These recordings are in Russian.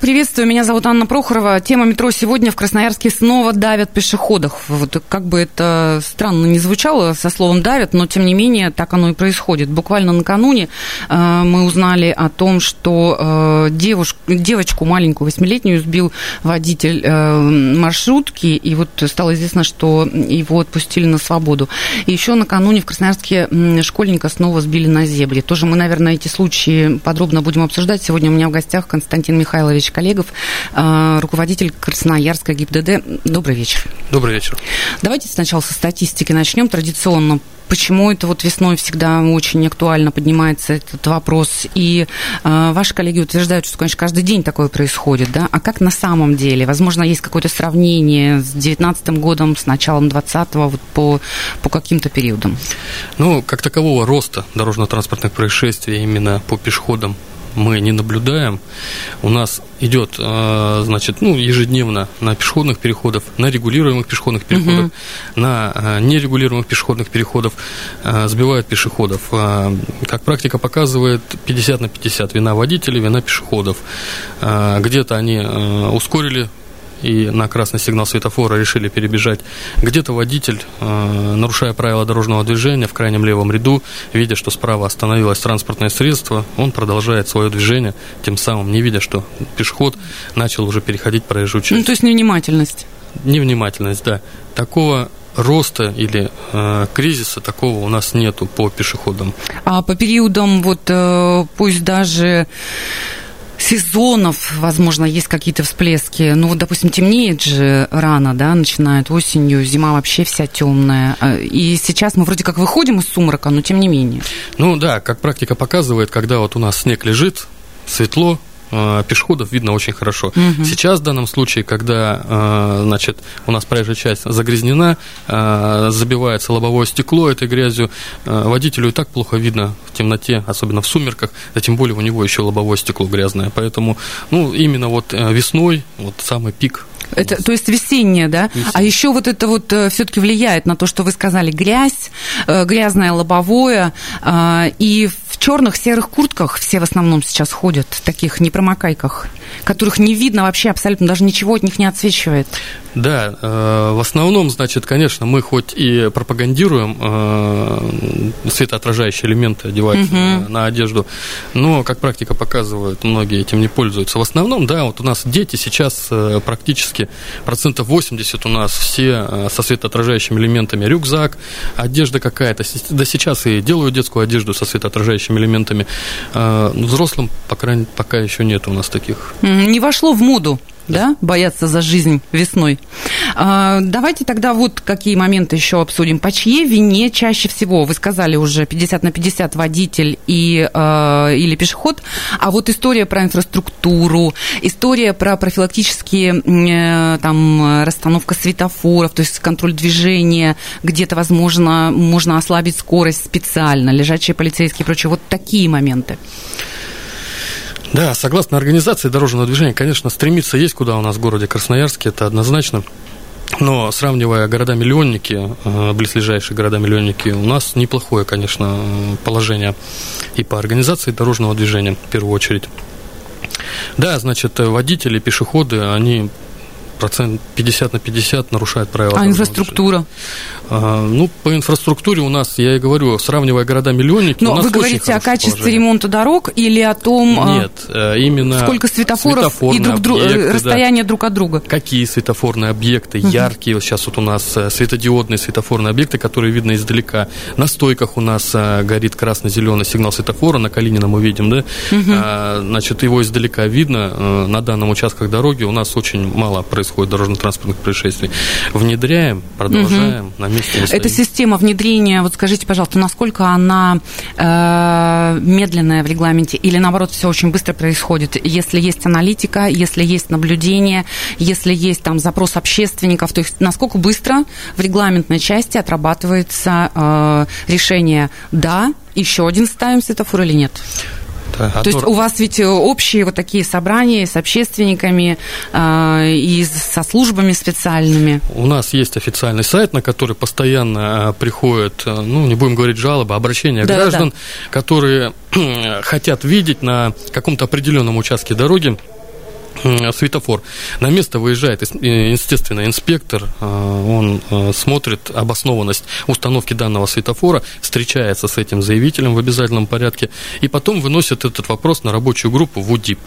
Приветствую, меня зовут Анна Прохорова. Тема метро сегодня в Красноярске снова давят пешеходов. Вот как бы это странно не звучало со словом давят, но тем не менее так оно и происходит. Буквально накануне э, мы узнали о том, что э, девушку, девочку маленькую, восьмилетнюю, сбил водитель э, маршрутки, и вот стало известно, что его отпустили на свободу. И еще накануне в Красноярске школьника снова сбили на зебре. Тоже мы, наверное, эти случаи подробно будем обсуждать. Сегодня у меня в гостях Константин Михайлович Коллегов, руководитель Красноярска ГИБДД. Добрый вечер. Добрый вечер. Давайте сначала со статистики начнем. Традиционно почему это вот весной всегда очень актуально поднимается этот вопрос. И э, ваши коллеги утверждают, что, конечно, каждый день такое происходит, да? А как на самом деле? Возможно, есть какое-то сравнение с 2019 годом, с началом 2020 вот по, по каким-то периодам? Ну, как такового роста дорожно-транспортных происшествий именно по пешеходам мы не наблюдаем. У нас идет, э, значит, ну, ежедневно на пешеходных переходах, на регулируемых пешеходных переходах, угу. на э, нерегулируемых пешеходных переходах э, сбивают пешеходов. Как практика показывает, 50 на 50 вина водителей, вина пешеходов. Где-то они ускорили и на красный сигнал светофора решили перебежать. Где-то водитель, э, нарушая правила дорожного движения в крайнем левом ряду, видя, что справа остановилось транспортное средство, он продолжает свое движение, тем самым не видя, что пешеход начал уже переходить проезжую часть. Ну, то есть невнимательность. Невнимательность, да. Такого роста или э, кризиса такого у нас нету по пешеходам. А по периодам, вот э, пусть даже сезонов, возможно, есть какие-то всплески. Ну, вот, допустим, темнеет же рано, да, начинает осенью, зима вообще вся темная. А, и сейчас мы вроде как выходим из сумрака, но тем не менее. Ну да, как практика показывает, когда вот у нас снег лежит, светло, пешеходов видно очень хорошо. Угу. Сейчас в данном случае, когда э, значит, у нас проезжая часть загрязнена, э, забивается лобовое стекло этой грязью, водителю и так плохо видно в темноте, особенно в сумерках, а тем более у него еще лобовое стекло грязное. Поэтому ну, именно вот весной вот самый пик это, то есть весеннее, да? Весеннее. А еще вот это вот все-таки влияет на то, что вы сказали, грязь, грязное лобовое, и черных серых куртках все в основном сейчас ходят, таких непромокайках, которых не видно вообще абсолютно, даже ничего от них не отсвечивает. Да, э, в основном, значит, конечно, мы хоть и пропагандируем э, светоотражающие элементы одевать угу. на одежду, но, как практика показывает, многие этим не пользуются. В основном, да, вот у нас дети сейчас э, практически процентов 80 у нас все со светоотражающими элементами. Рюкзак, одежда какая-то. Да сейчас и делают детскую одежду со светоотражающими элементами. Взрослым, по крайней мере, пока еще нет у нас таких. Не вошло в моду да, бояться за жизнь весной. А, давайте тогда вот какие моменты еще обсудим. По чьей вине чаще всего? Вы сказали уже 50 на 50 водитель и, э, или пешеход. А вот история про инфраструктуру, история про профилактические э, там расстановка светофоров, то есть контроль движения, где-то, возможно, можно ослабить скорость специально, лежачие полицейские и прочее. Вот такие моменты. Да, согласно организации дорожного движения, конечно, стремиться есть куда у нас в городе Красноярске, это однозначно. Но сравнивая города-миллионники, э, близлежащие города-миллионники, у нас неплохое, конечно, положение и по организации дорожного движения, в первую очередь. Да, значит, водители, пешеходы, они процент 50 на 50 нарушает правила. А инфраструктура? А, ну, по инфраструктуре у нас, я и говорю, сравнивая города-миллионники, Но вы говорите о качестве ремонта дорог или о том, а, Нет, э, именно сколько светофоров и друг друг, объекты, расстояние да. друг от друга? Какие светофорные объекты, угу. яркие, вот сейчас вот у нас э, светодиодные светофорные объекты, которые видно издалека. На стойках у нас э, горит красно-зеленый сигнал светофора, на Калинина мы видим, да? Угу. А, значит, его издалека видно. На данном участках дороги у нас очень мало происходит происходит дорожно-транспортных происшествий. Внедряем, продолжаем угу. на месте. Эта система внедрения, вот скажите, пожалуйста, насколько она э, медленная в регламенте или наоборот все очень быстро происходит? Если есть аналитика, если есть наблюдение, если есть там запрос общественников, то есть насколько быстро в регламентной части отрабатывается э, решение «да», еще один ставим светофор или нет? Да, То есть у вас ведь общие вот такие собрания с общественниками э, и со службами специальными? У нас есть официальный сайт, на который постоянно э, приходят, э, ну, не будем говорить жалобы, обращения да, граждан, да. которые хотят видеть на каком-то определенном участке дороги светофор. На место выезжает, естественно, инспектор, э, он э, смотрит обоснованность установки данного светофора, встречается с этим заявителем в обязательном порядке, и потом выносит этот вопрос на рабочую группу в УДИП.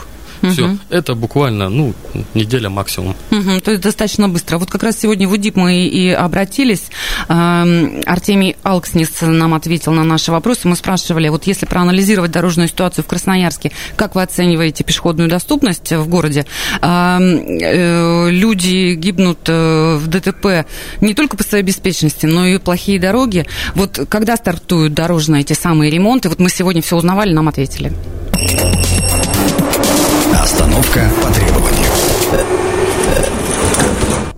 Угу. Все, это буквально, ну, неделя максимум. Угу, то есть достаточно быстро. Вот как раз сегодня в УДИП мы и обратились. Эм, Артемий Алкснис нам ответил на наши вопросы. Мы спрашивали, вот если проанализировать дорожную ситуацию в Красноярске, как вы оцениваете пешеходную доступность в городе? Эм, э, люди гибнут э, в ДТП не только по своей беспечности, но и плохие дороги. Вот когда стартуют дорожные эти самые ремонты? Вот мы сегодня все узнавали, нам ответили. Остановка по требованию.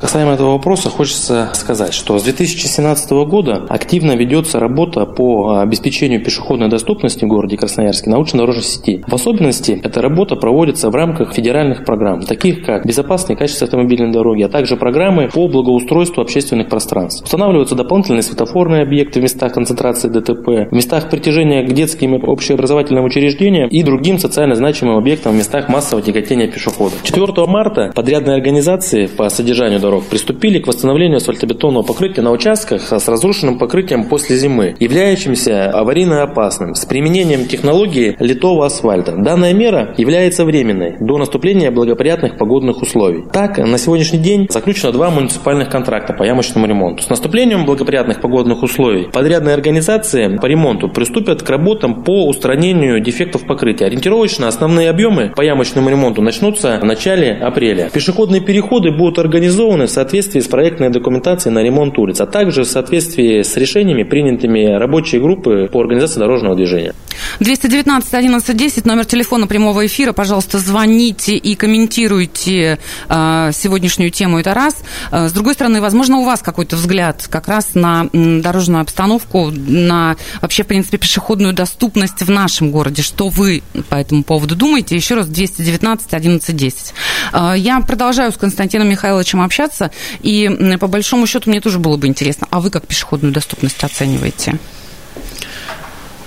Касаемо этого вопроса, хочется сказать, что с 2017 года активно ведется работа по обеспечению пешеходной доступности в городе Красноярске научно-дорожной сети. В особенности эта работа проводится в рамках федеральных программ, таких как безопасные качество автомобильной дороги, а также программы по благоустройству общественных пространств. Устанавливаются дополнительные светофорные объекты в местах концентрации ДТП, в местах притяжения к детским и общеобразовательным учреждениям и другим социально значимым объектам в местах массового тяготения пешеходов. 4 марта подрядные организации по содержанию дорог дорог приступили к восстановлению асфальтобетонного покрытия на участках с разрушенным покрытием после зимы, являющимся аварийно опасным, с применением технологии литого асфальта. Данная мера является временной до наступления благоприятных погодных условий. Так, на сегодняшний день заключено два муниципальных контракта по ямочному ремонту. С наступлением благоприятных погодных условий подрядные организации по ремонту приступят к работам по устранению дефектов покрытия. Ориентировочно основные объемы по ямочному ремонту начнутся в начале апреля. Пешеходные переходы будут организованы в соответствии с проектной документацией на ремонт улиц, а также в соответствии с решениями, принятыми рабочей группы по организации дорожного движения. 219 11 10, номер телефона прямого эфира. Пожалуйста, звоните и комментируйте э, сегодняшнюю тему. Это раз. Э, с другой стороны, возможно, у вас какой-то взгляд как раз на дорожную обстановку, на вообще, в принципе, пешеходную доступность в нашем городе. Что вы по этому поводу думаете? Еще раз, 219 11 10. Э, я продолжаю с Константином Михайловичем общаться, и по большому счету мне тоже было бы интересно, а вы как пешеходную доступность оцениваете?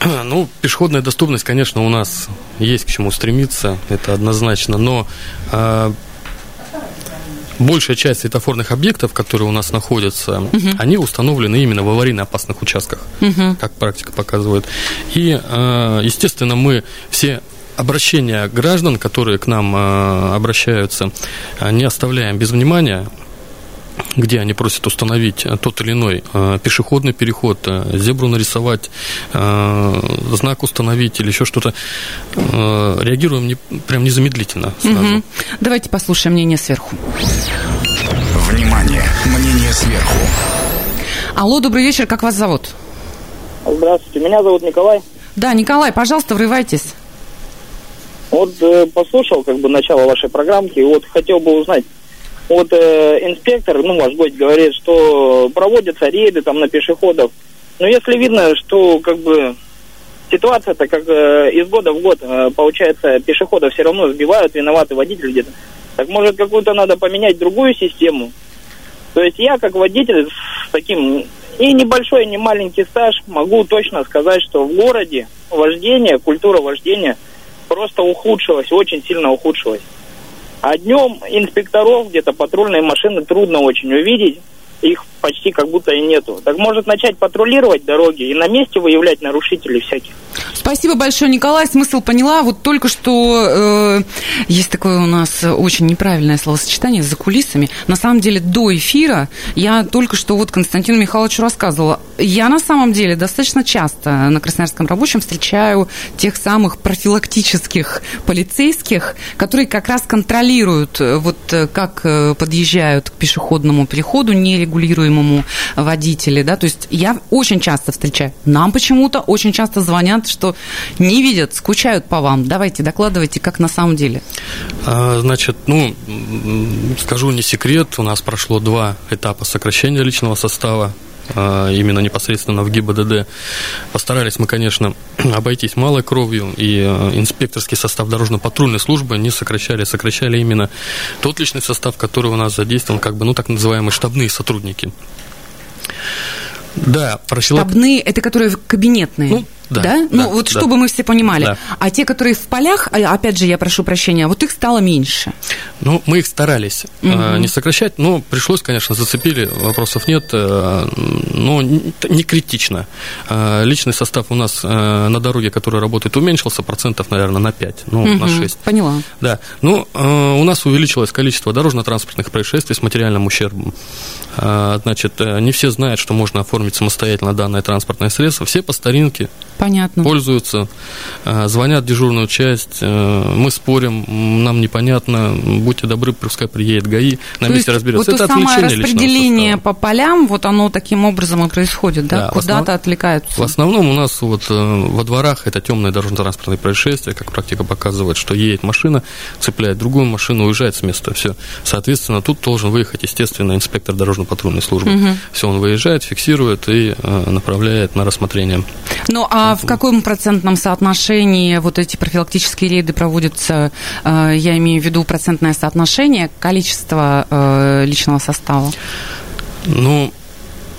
Ну, пешеходная доступность, конечно, у нас есть к чему стремиться, это однозначно, но э, большая часть светофорных объектов, которые у нас находятся, угу. они установлены именно в аварийно опасных участках, угу. как практика показывает. И, э, естественно, мы все обращения граждан, которые к нам э, обращаются, не оставляем без внимания где они просят установить э, тот или иной э, пешеходный переход, э, зебру нарисовать, знак установить или еще что-то, реагируем не, прям незамедлительно сразу. Угу. Давайте послушаем мнение сверху. Внимание! Мнение сверху. Алло, добрый вечер, как вас зовут? Здравствуйте, меня зовут Николай. Да, Николай, пожалуйста, врывайтесь. Вот э, послушал как бы начало вашей программки, и вот хотел бы узнать, вот э, инспектор, ну, ваш гость говорит, что проводятся рейды там на пешеходов. Но если видно, что как бы ситуация-то как э, из года в год, э, получается, пешеходов все равно сбивают, виноваты водители где-то. Так может какую-то надо поменять другую систему? То есть я как водитель с таким и небольшой, и не маленький стаж могу точно сказать, что в городе вождение, культура вождения просто ухудшилась, очень сильно ухудшилась. А днем инспекторов, где-то патрульные машины трудно очень увидеть. Их почти как будто и нету. Так может начать патрулировать дороги и на месте выявлять нарушителей всяких. Спасибо большое, Николай. Смысл поняла. Вот только что э, есть такое у нас очень неправильное словосочетание за кулисами. На самом деле до эфира я только что вот Константину Михайловичу рассказывала. Я на самом деле достаточно часто на Красноярском рабочем встречаю тех самых профилактических полицейских, которые как раз контролируют, э, вот э, как э, подъезжают к пешеходному переходу нерегулируемому водители, да, то есть я очень часто встречаю. Нам почему-то очень часто звонят, что не видят, скучают по вам. Давайте, докладывайте, как на самом деле. А, значит, ну, скажу не секрет, у нас прошло два этапа сокращения личного состава именно непосредственно в ГИБДД. Постарались мы, конечно, обойтись малой кровью, и а, инспекторский состав дорожно-патрульной службы не сокращали, сокращали именно тот личный состав, который у нас задействован, как бы, ну, так называемые штабные сотрудники. Да, профилак... Штабные, это которые кабинетные. Ну, да, да? да ну, вот да. чтобы мы все понимали. Да. А те, которые в полях, а, опять же, я прошу прощения, вот их стало меньше. Ну, мы их старались угу. э, не сокращать, но пришлось, конечно, зацепили, вопросов нет, э, но не критично. Э, личный состав у нас э, на дороге, который работает, уменьшился процентов, наверное, на 5, ну, угу. на 6. Поняла. Да. Ну, э, у нас увеличилось количество дорожно-транспортных происшествий с материальным ущербом. Э, значит, не все знают, что можно оформить самостоятельно данное транспортное средство. Все по старинке Понятно. пользуются, э, звонят в дежурную часть, э, мы спорим, нам непонятно, будьте добры, пускай приедет ГАИ, на то месте разберется. Вот это самое распределение по полям, вот оно таким образом и происходит, да? да Куда-то основ... отвлекаются. В основном у нас вот э, во дворах это темные дорожно-транспортные происшествия, как практика показывает, что едет машина, цепляет другую машину, уезжает с места, все. Соответственно, тут должен выехать, естественно, инспектор дорожно-патрульной службы. Угу. Все, он выезжает, фиксирует и направляет на рассмотрение. Ну, а в каком процентном соотношении вот эти профилактические рейды проводятся? Э, я имею в виду процентное соотношение количества э, личного состава. Ну,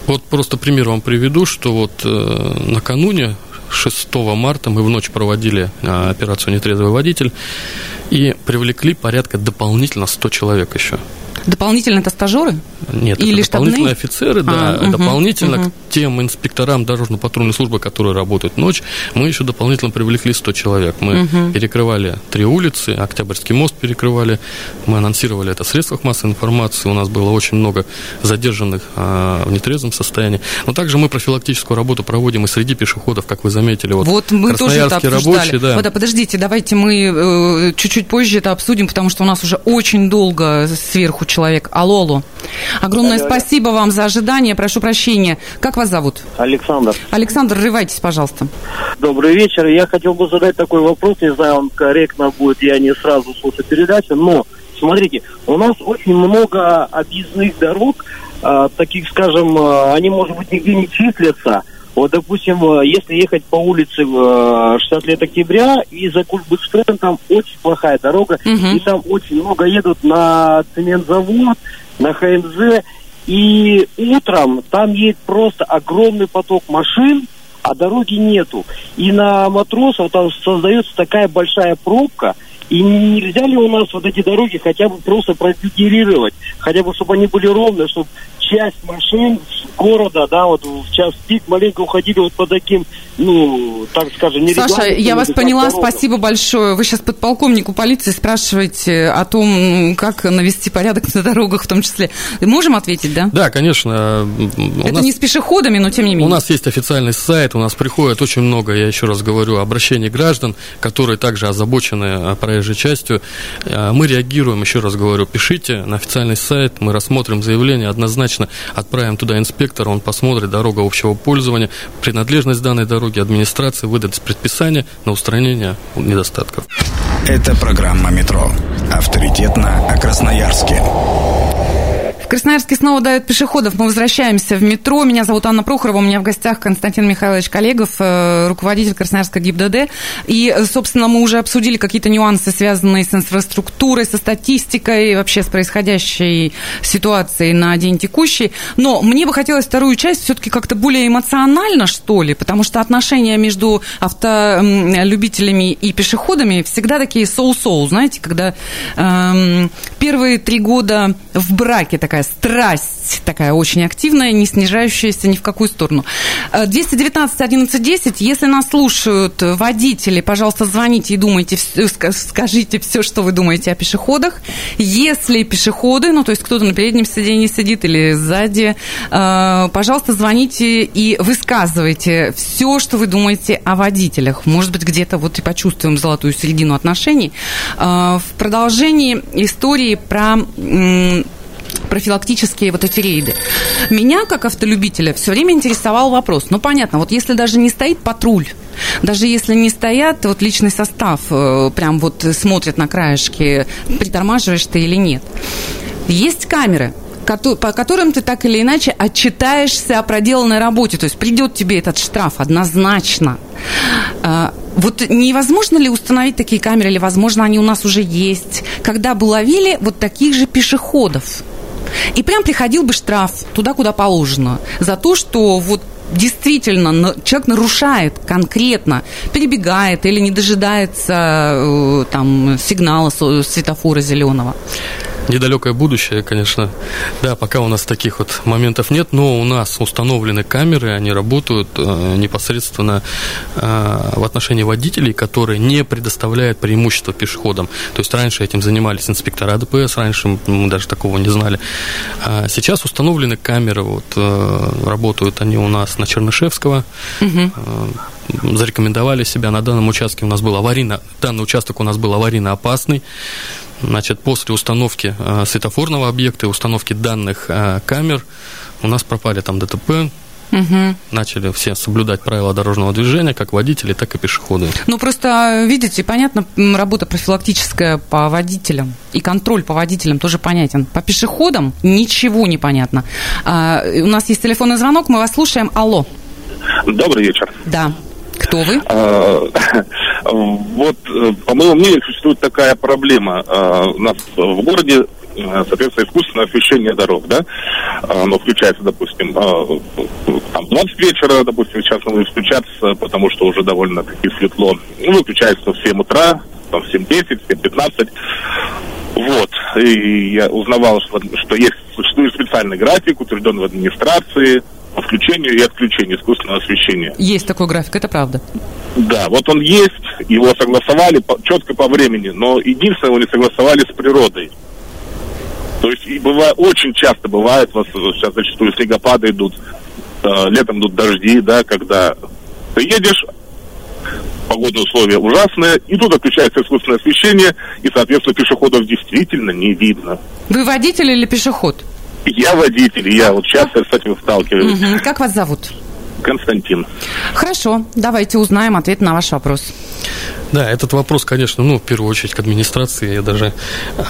вот просто пример вам приведу, что вот э, накануне 6 марта мы в ночь проводили операцию «Нетрезвый водитель» и привлекли порядка дополнительно 100 человек еще. Дополнительно это стажеры? Нет, Или это дополнительные штабные? офицеры, да. А, угу, дополнительно угу. к тем инспекторам дорожно-патрульной службы, которые работают ночь, мы еще дополнительно привлекли 100 человек. Мы угу. перекрывали три улицы, Октябрьский мост перекрывали, мы анонсировали это в средствах массовой информации, у нас было очень много задержанных а, в нетрезвом состоянии. Но также мы профилактическую работу проводим и среди пешеходов, как вы заметили. Вот, вот мы тоже это обсуждали. Рабочие, да. Вот, подождите, давайте мы э, чуть-чуть позже это обсудим, потому что у нас уже очень долго сверху человек. Алло, алло. Огромное алло, спасибо алло. вам за ожидание. Прошу прощения. Как вас зовут? Александр. Александр, рывайтесь, пожалуйста. Добрый вечер. Я хотел бы задать такой вопрос. Не знаю, он корректно будет. Я не сразу слушаю передачу. Но, смотрите, у нас очень много объездных дорог, э, таких, скажем, э, они, может быть, нигде не числятся. Вот, допустим, если ехать по улице 60 лет октября и за Кульбыштрен, там очень плохая дорога, угу. и там очень много едут на цементзавод, на ХНЗ, и утром там едет просто огромный поток машин, а дороги нету. И на матросов там создается такая большая пробка, и нельзя ли у нас вот эти дороги хотя бы просто продегерировать, хотя бы чтобы они были ровные, чтобы часть машин города, да, вот в час пик маленько уходили вот по таким, ну, так скажем, не Саша, я вас поняла, дорога. спасибо большое. Вы сейчас подполковнику полиции спрашиваете о том, как навести порядок на дорогах в том числе. Можем ответить, да? Да, конечно. У Это нас, не с пешеходами, но тем не менее. У нас есть официальный сайт, у нас приходит очень много, я еще раз говорю, обращений граждан, которые также озабочены проезжей частью. Э, мы реагируем, еще раз говорю, пишите на официальный сайт, мы рассмотрим заявление, однозначно отправим туда инспектора, он посмотрит дорога общего пользования, принадлежность данной дороги, администрации выдаст предписание на устранение недостатков. Это программа «Метро». Авторитетно о Красноярске. Красноярске снова дают пешеходов. Мы возвращаемся в метро. Меня зовут Анна Прохорова. У меня в гостях Константин Михайлович Коллегов, э, руководитель Красноярска ГИБДД. И, собственно, мы уже обсудили какие-то нюансы, связанные с инфраструктурой, со статистикой, вообще с происходящей ситуацией на день текущий. Но мне бы хотелось вторую часть все-таки как-то более эмоционально, что ли, потому что отношения между автолюбителями и пешеходами всегда такие соу-соу, знаете, когда эм, первые три года в браке такая такая страсть, такая очень активная, не снижающаяся ни в какую сторону. 219 11 10, если нас слушают водители, пожалуйста, звоните и думайте, скажите все, что вы думаете о пешеходах. Если пешеходы, ну, то есть кто-то на переднем сиденье сидит или сзади, э, пожалуйста, звоните и высказывайте все, что вы думаете о водителях. Может быть, где-то вот и почувствуем золотую середину отношений. Э, в продолжении истории про профилактические вот эти рейды. Меня, как автолюбителя, все время интересовал вопрос. Ну, понятно, вот если даже не стоит патруль, даже если не стоят, вот личный состав э, прям вот смотрит на краешки, притормаживаешь ты или нет. Есть камеры, по которым ты так или иначе отчитаешься о проделанной работе. То есть придет тебе этот штраф однозначно. А, вот невозможно ли установить такие камеры, или, возможно, они у нас уже есть, когда бы ловили вот таких же пешеходов? И прям приходил бы штраф туда, куда положено, за то, что вот действительно человек нарушает конкретно, перебегает или не дожидается э, там сигнала светофора зеленого недалекое будущее, конечно. Да, пока у нас таких вот моментов нет, но у нас установлены камеры, они работают э, непосредственно э, в отношении водителей, которые не предоставляют преимущество пешеходам. То есть раньше этим занимались инспектора ДПС, раньше мы даже такого не знали. А сейчас установлены камеры, вот э, работают они у нас на Чернышевского. Угу зарекомендовали себя. На данном участке у нас был аварийно, данный участок у нас был аварийно опасный. Значит, после установки э, светофорного объекта и установки данных э, камер у нас пропали там ДТП, Угу. Начали все соблюдать правила дорожного движения, как водители, так и пешеходы. Ну, просто, видите, понятно, работа профилактическая по водителям и контроль по водителям тоже понятен. По пешеходам ничего не понятно. А, у нас есть телефонный звонок, мы вас слушаем. Алло. Добрый вечер. Да. Кто вы? А, вот, э, по моему мнению, существует такая проблема. А, у нас в городе э, соответственно, искусственное освещение дорог, да, оно включается, допустим, а, там 20 вечера, допустим, сейчас оно включаться, потому что уже довольно-таки светло, ну, выключается в 7 утра, там, в 7.10, 7.15, вот, и я узнавал, что, что есть, существует специальный график, утвержденный в администрации, включению и отключению искусственного освещения. Есть такой график, это правда. Да, вот он есть, его согласовали по, четко по времени, но единственное, его не согласовали с природой. То есть и бывает, очень часто бывает, вот сейчас зачастую снегопады идут, э, летом идут дожди, да, когда ты едешь, погодные условия ужасные, и тут отключается искусственное освещение, и, соответственно, пешеходов действительно не видно. Вы водитель или пешеход? Я водитель, я вот часто с этим сталкиваюсь. Угу. Как вас зовут? Константин. Хорошо, давайте узнаем ответ на ваш вопрос. Да, этот вопрос, конечно, ну, в первую очередь к администрации, я даже...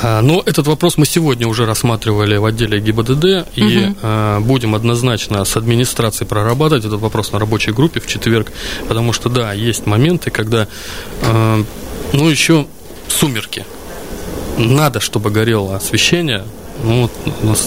А, но этот вопрос мы сегодня уже рассматривали в отделе ГИБДД, и угу. а, будем однозначно с администрацией прорабатывать этот вопрос на рабочей группе в четверг, потому что, да, есть моменты, когда, а, ну, еще сумерки. Надо, чтобы горело освещение, ну,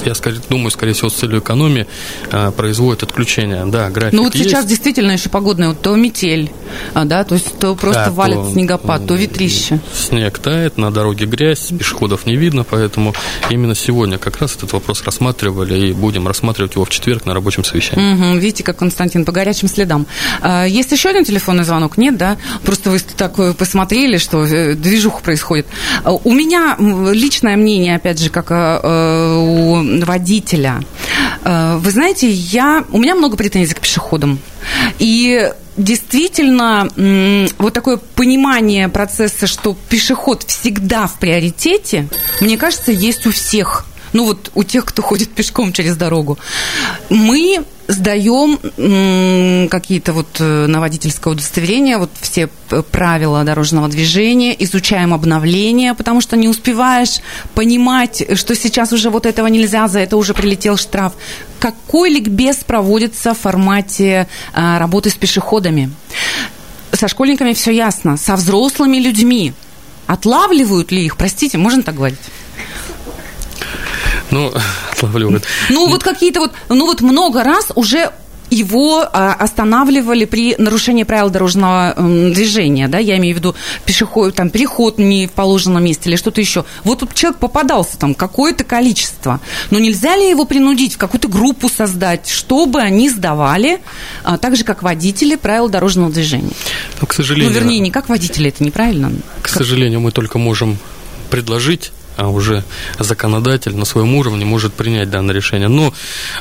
я скорее, думаю, скорее всего, с целью экономии а, производят отключение. Да, график Ну, вот есть. сейчас действительно еще погодная, вот то метель, а, да, то есть то просто да, валит то, снегопад, то ветрище. Снег тает, на дороге грязь, пешеходов не видно, поэтому именно сегодня как раз этот вопрос рассматривали и будем рассматривать его в четверг на рабочем совещании. Угу, видите, как Константин, по горячим следам. А, есть еще один телефонный звонок? Нет, да? Просто вы так э, посмотрели, что э, движуха происходит. А, у меня личное мнение, опять же, как э, у водителя. Э, вы знаете, я, у меня много претензий к пешеходам. И действительно вот такое понимание процесса, что пешеход всегда в приоритете, мне кажется, есть у всех ну вот у тех, кто ходит пешком через дорогу, мы сдаем какие-то вот э, на водительское удостоверение, вот все правила дорожного движения, изучаем обновления, потому что не успеваешь понимать, что сейчас уже вот этого нельзя, за это уже прилетел штраф. Какой ликбез проводится в формате а, работы с пешеходами? Со школьниками все ясно, со взрослыми людьми. Отлавливают ли их, простите, можно так говорить? Ну, отлавливают. Ну, вот какие-то вот, ну вот много раз уже его а, останавливали при нарушении правил дорожного движения, да, я имею в виду пешеход, там, переход не в положенном месте или что-то еще. Вот тут человек попадался там какое-то количество, но нельзя ли его принудить в какую-то группу создать, чтобы они сдавали, а, так же, как водители, правила дорожного движения? Ну, к сожалению, Ну, вернее, не как водители, это неправильно. к сожалению, мы только можем предложить а уже законодатель на своем уровне может принять данное решение. Но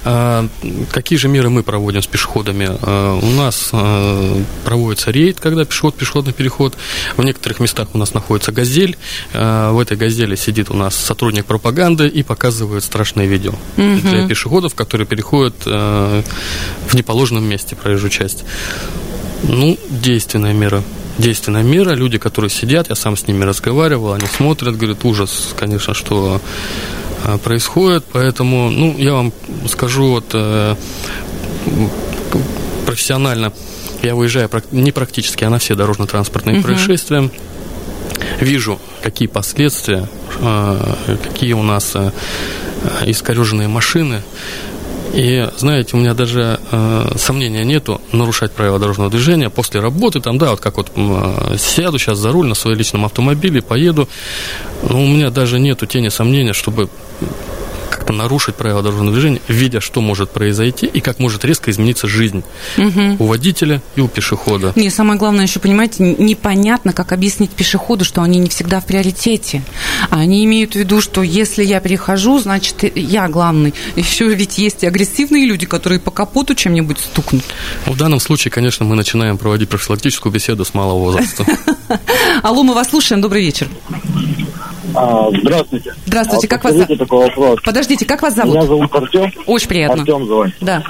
э, какие же меры мы проводим с пешеходами? Э, у нас э, проводится рейд, когда пешеход, пешеходный переход. В некоторых местах у нас находится газель. Э, в этой газели сидит у нас сотрудник пропаганды и показывает страшные видео Мгм. для пешеходов, которые переходят э, в неположенном месте проезжую часть. Ну, действенная мера. Действенная мера. Люди, которые сидят, я сам с ними разговаривал, они смотрят, говорят, ужас, конечно, что э, происходит. Поэтому, ну, я вам скажу вот э, профессионально, я выезжаю не практически, а на все дорожно-транспортные Мгм. происшествия. Вижу, какие последствия, э, какие у нас э, искореженные машины. И, знаете, у меня даже э, сомнения нету нарушать правила дорожного движения после работы, там, да, вот как вот э, сяду сейчас за руль на своем личном автомобиле, поеду, но у меня даже нету тени сомнения, чтобы нарушить правила дорожного движения, видя, что может произойти и как может резко измениться жизнь Мгм. у водителя и у пешехода. Не, самое главное еще, понимаете, непонятно, как объяснить пешеходу, что они не всегда в приоритете. А Они имеют в виду, что если я перехожу, значит, я главный. Еще ведь есть и агрессивные люди, которые по капоту чем-нибудь стукнут. В данном случае, конечно, мы начинаем проводить профилактическую беседу с малого возраста. Алло, мы вас слушаем, добрый вечер. А, здравствуйте. Здравствуйте, А, как вас подскажите такой вопрос. Подождите, как вас Меня зовут? зовут Артем. Очень приятно. Артем зовут. Да.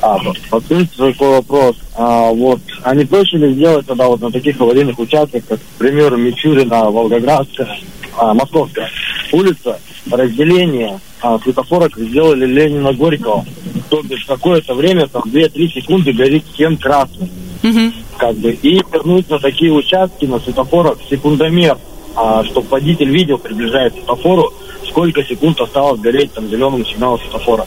А, подскажите такой вопрос. А, вот, а не проще ли сделать тогда вот на таких аварийных участках, как, к примеру, Мичурина, Волгоградская, а, Московская улица, разделение а, светофора, как сделали Ленина Горького. То бишь какое-то время, там, 2-3 секунды горит всем красным. Мгм. как бы, и вернуть на такие участки на светофорах секундомер, а, чтобы водитель видел, к светофору, сколько секунд осталось гореть там зеленому сигналу светофора.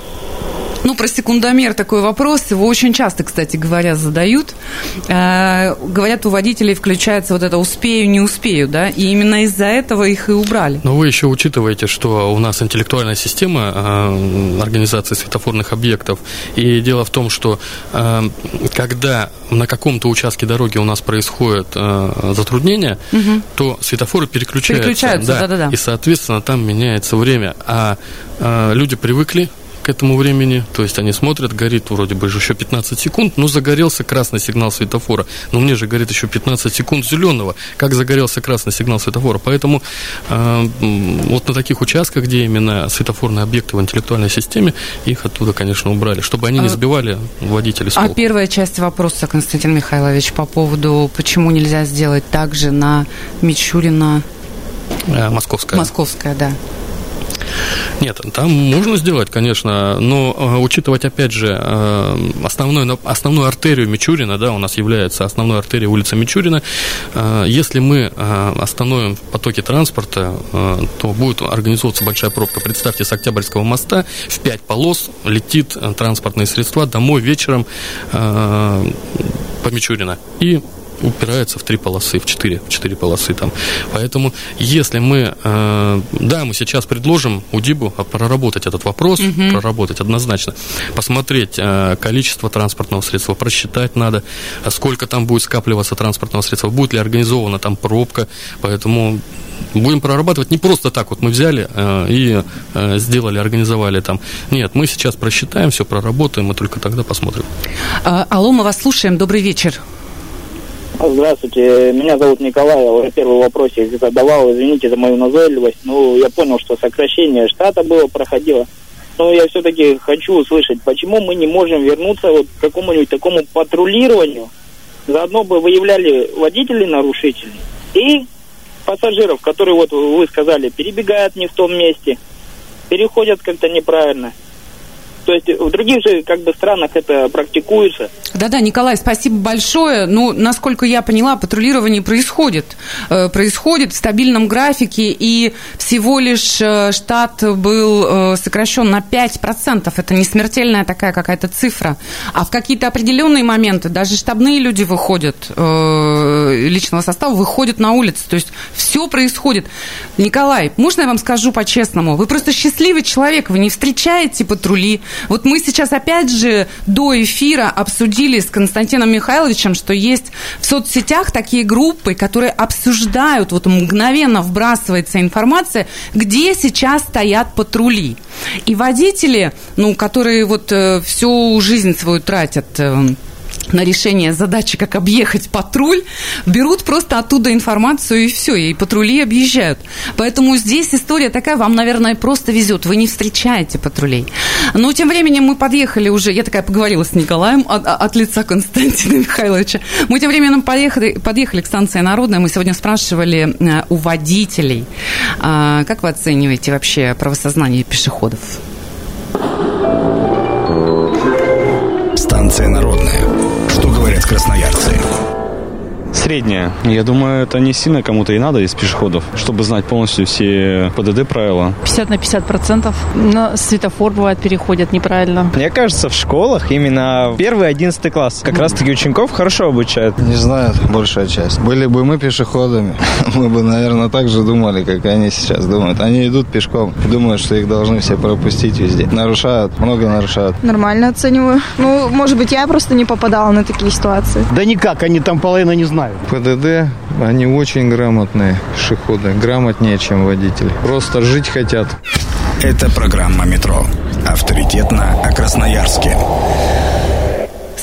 Ну, про секундомер такой вопрос. Его очень часто, кстати говоря, задают. Э, говорят, у водителей включается вот это «успею, не успею», да? И именно из-за этого их и убрали. Но вы еще учитываете, что у нас интеллектуальная система э, организации светофорных объектов. И дело в том, что э, когда на каком-то участке дороги у нас происходит э, затруднение, то светофоры переключаются. Переключаются, да-да-да. И, соответственно, там меняется время. А э, люди привыкли к этому времени, то есть они смотрят, горит вроде бы еще 15 секунд, но загорелся красный сигнал светофора. Но мне же горит еще 15 секунд зеленого, как загорелся красный сигнал светофора. Поэтому э, вот на таких участках, где именно светофорные объекты в интеллектуальной системе, их оттуда, конечно, убрали, чтобы они не А- сбивали водителей с А первая часть вопроса, Константин Михайлович, по поводу, почему нельзя сделать так же на Мичурина, Э, Московская. Московская, да. Нет, там можно сделать, конечно, но э, учитывать, опять же, э, основной, на- основную артерию Мичурина, да, у нас является основной артерией улица Мичурина, э, если мы остановим потоки транспорта, то будет организовываться большая пробка. Представьте, с Октябрьского моста в пять полос летит транспортные средства домой вечером по Мичурина. И упирается в три полосы, в четыре, в четыре полосы там. Поэтому, если мы, э, да, мы сейчас предложим УДИБу проработать этот вопрос, проработать однозначно, посмотреть э, количество транспортного средства, просчитать надо, а сколько там будет скапливаться транспортного средства, будет ли организована там пробка, поэтому будем прорабатывать не просто так, вот мы взяли э, и э, сделали, организовали там. Нет, мы сейчас просчитаем, все проработаем, и только тогда посмотрим. А, Алло, мы вас слушаем, добрый вечер. Здравствуйте, меня зовут Николай. Я уже первый вопросик задавал, извините за мою назойливость. Ну, я понял, что сокращение штата было, проходило. Но я все-таки хочу услышать, почему мы не можем вернуться вот к какому-нибудь такому патрулированию. Заодно бы выявляли водителей нарушителей и пассажиров, которые, вот вы сказали, перебегают не в том месте, переходят как-то неправильно. То есть в других же как бы странах это практикуется. Да-да, Николай, спасибо большое. Ну, насколько я поняла, патрулирование происходит. Э, происходит в стабильном графике, и всего лишь э, штат был э, сокращен на 5%. Это не смертельная такая какая-то цифра. А в какие-то определенные моменты даже штабные люди выходят, личного состава выходят на улицу. То есть все происходит. Николай, можно я вам скажу по-честному? Вы просто счастливый человек, вы не встречаете патрули, вот мы сейчас опять же до эфира обсудили с Константином Михайловичем, что есть в соцсетях такие группы, которые обсуждают, вот мгновенно вбрасывается информация, где сейчас стоят патрули. И водители, ну, которые вот э, всю жизнь свою тратят э, на решение задачи, как объехать патруль, берут просто оттуда информацию и все, и патрули объезжают. Поэтому здесь история такая, вам, наверное, просто везет, вы не встречаете патрулей. Но тем временем мы подъехали уже, я такая поговорила с Николаем от, от лица Константина Михайловича, мы тем временем подъехали, подъехали к станции Народная, мы сегодня спрашивали э, у водителей, а, как вы оцениваете вообще правосознание пешеходов? Станция Народная красноярцы. Средняя. Я думаю, это не сильно кому-то и надо из пешеходов, чтобы знать полностью все ПДД правила. 50 на 50 процентов. Но светофор бывает переходят неправильно. Мне кажется, в школах именно первый, одиннадцатый класс как раз-таки учеников хорошо обучают. Не знаю, большая часть. Были бы мы пешеходами, мы бы, наверное, так же думали, как они сейчас думают. Они идут пешком, думают, что их должны все пропустить везде. Нарушают, много нарушают. Нормально оцениваю. Ну, может быть, я просто не попадала на такие ситуации. Да никак, они там половину не знают. ПДД, они очень грамотные пешеходы, грамотнее, чем водители. Просто жить хотят. Это программа «Метро». Авторитетно о Красноярске.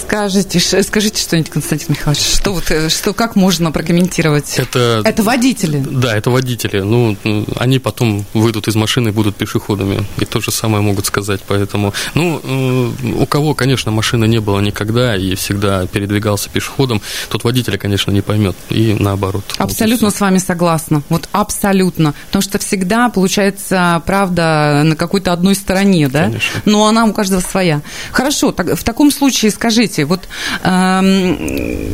Скажите, скажите что-нибудь, Константин Михайлович, что вот, э, что, как можно прокомментировать? Это, это водители? Да, это водители. Ну, они потом выйдут из машины и будут пешеходами. И то же самое могут сказать. Поэтому, ну, э, у кого, конечно, машины не было никогда и всегда передвигался пешеходом, тот водителя, конечно, не поймет. И наоборот. Абсолютно вот с вами согласна. Вот абсолютно. Потому что всегда получается правда на какой-то одной стороне, да? Конечно. Но она у каждого своя. Хорошо, так, в таком случае скажите, Слушайте, вот э,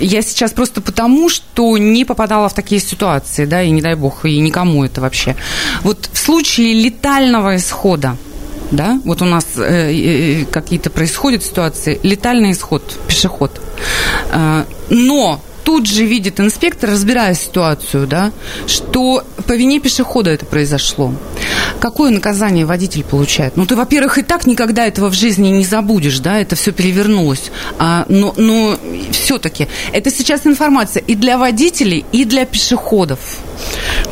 я сейчас просто потому, что не попадала в такие ситуации, да, и не дай бог, и никому это вообще. Вот в случае летального исхода, да, вот у нас э, э, какие-то происходят ситуации, летальный исход, пешеход. Э, но тут же видит инспектор, разбирая ситуацию, да, что по вине пешехода это произошло. Какое наказание водитель получает? Ну, ты, во-первых, и так никогда этого в жизни не забудешь, да, это все перевернулось. А, но но все-таки это сейчас информация и для водителей, и для пешеходов.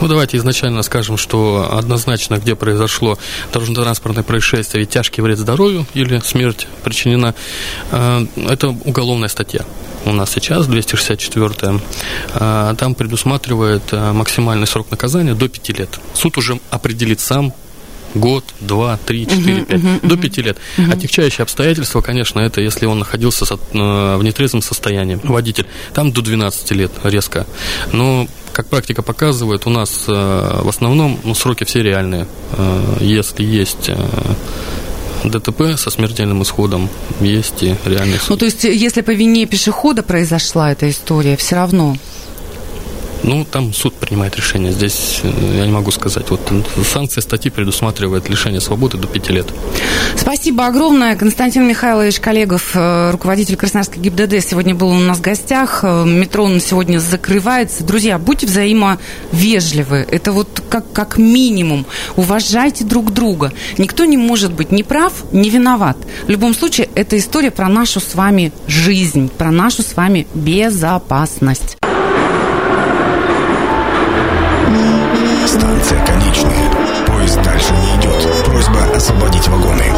Ну, давайте изначально скажем, что однозначно, где произошло дорожно-транспортное происшествие и тяжкий вред здоровью или смерть причинена, э, это уголовная статья у нас сейчас, 264 а, там предусматривает а, максимальный срок наказания до 5 лет. Суд уже определит сам, год, два, три, четыре, пять, до пяти лет. Uh-huh. Отягчающие обстоятельства, конечно, это если он находился э, в нетрезвом состоянии, водитель, там до 12 лет резко. Но как практика показывает, у нас э, в основном ну, сроки все реальные. Э, если есть ДТП со смертельным исходом есть и реальный суд. Ну, то есть, если по вине пешехода произошла эта история, все равно ну, там суд принимает решение. Здесь э, я не могу сказать. Вот санкция статьи предусматривает лишение свободы до пяти лет. Спасибо огромное. Константин Михайлович Коллегов, э, руководитель Красноярской ГИБДД, сегодня был у нас в гостях. Э, метро на сегодня закрывается. Друзья, будьте взаимовежливы. Это вот как, как минимум. Уважайте друг друга. Никто не может быть ни прав, ни виноват. В любом случае, это история про нашу с вами жизнь, про нашу с вами безопасность. освободить вагоны.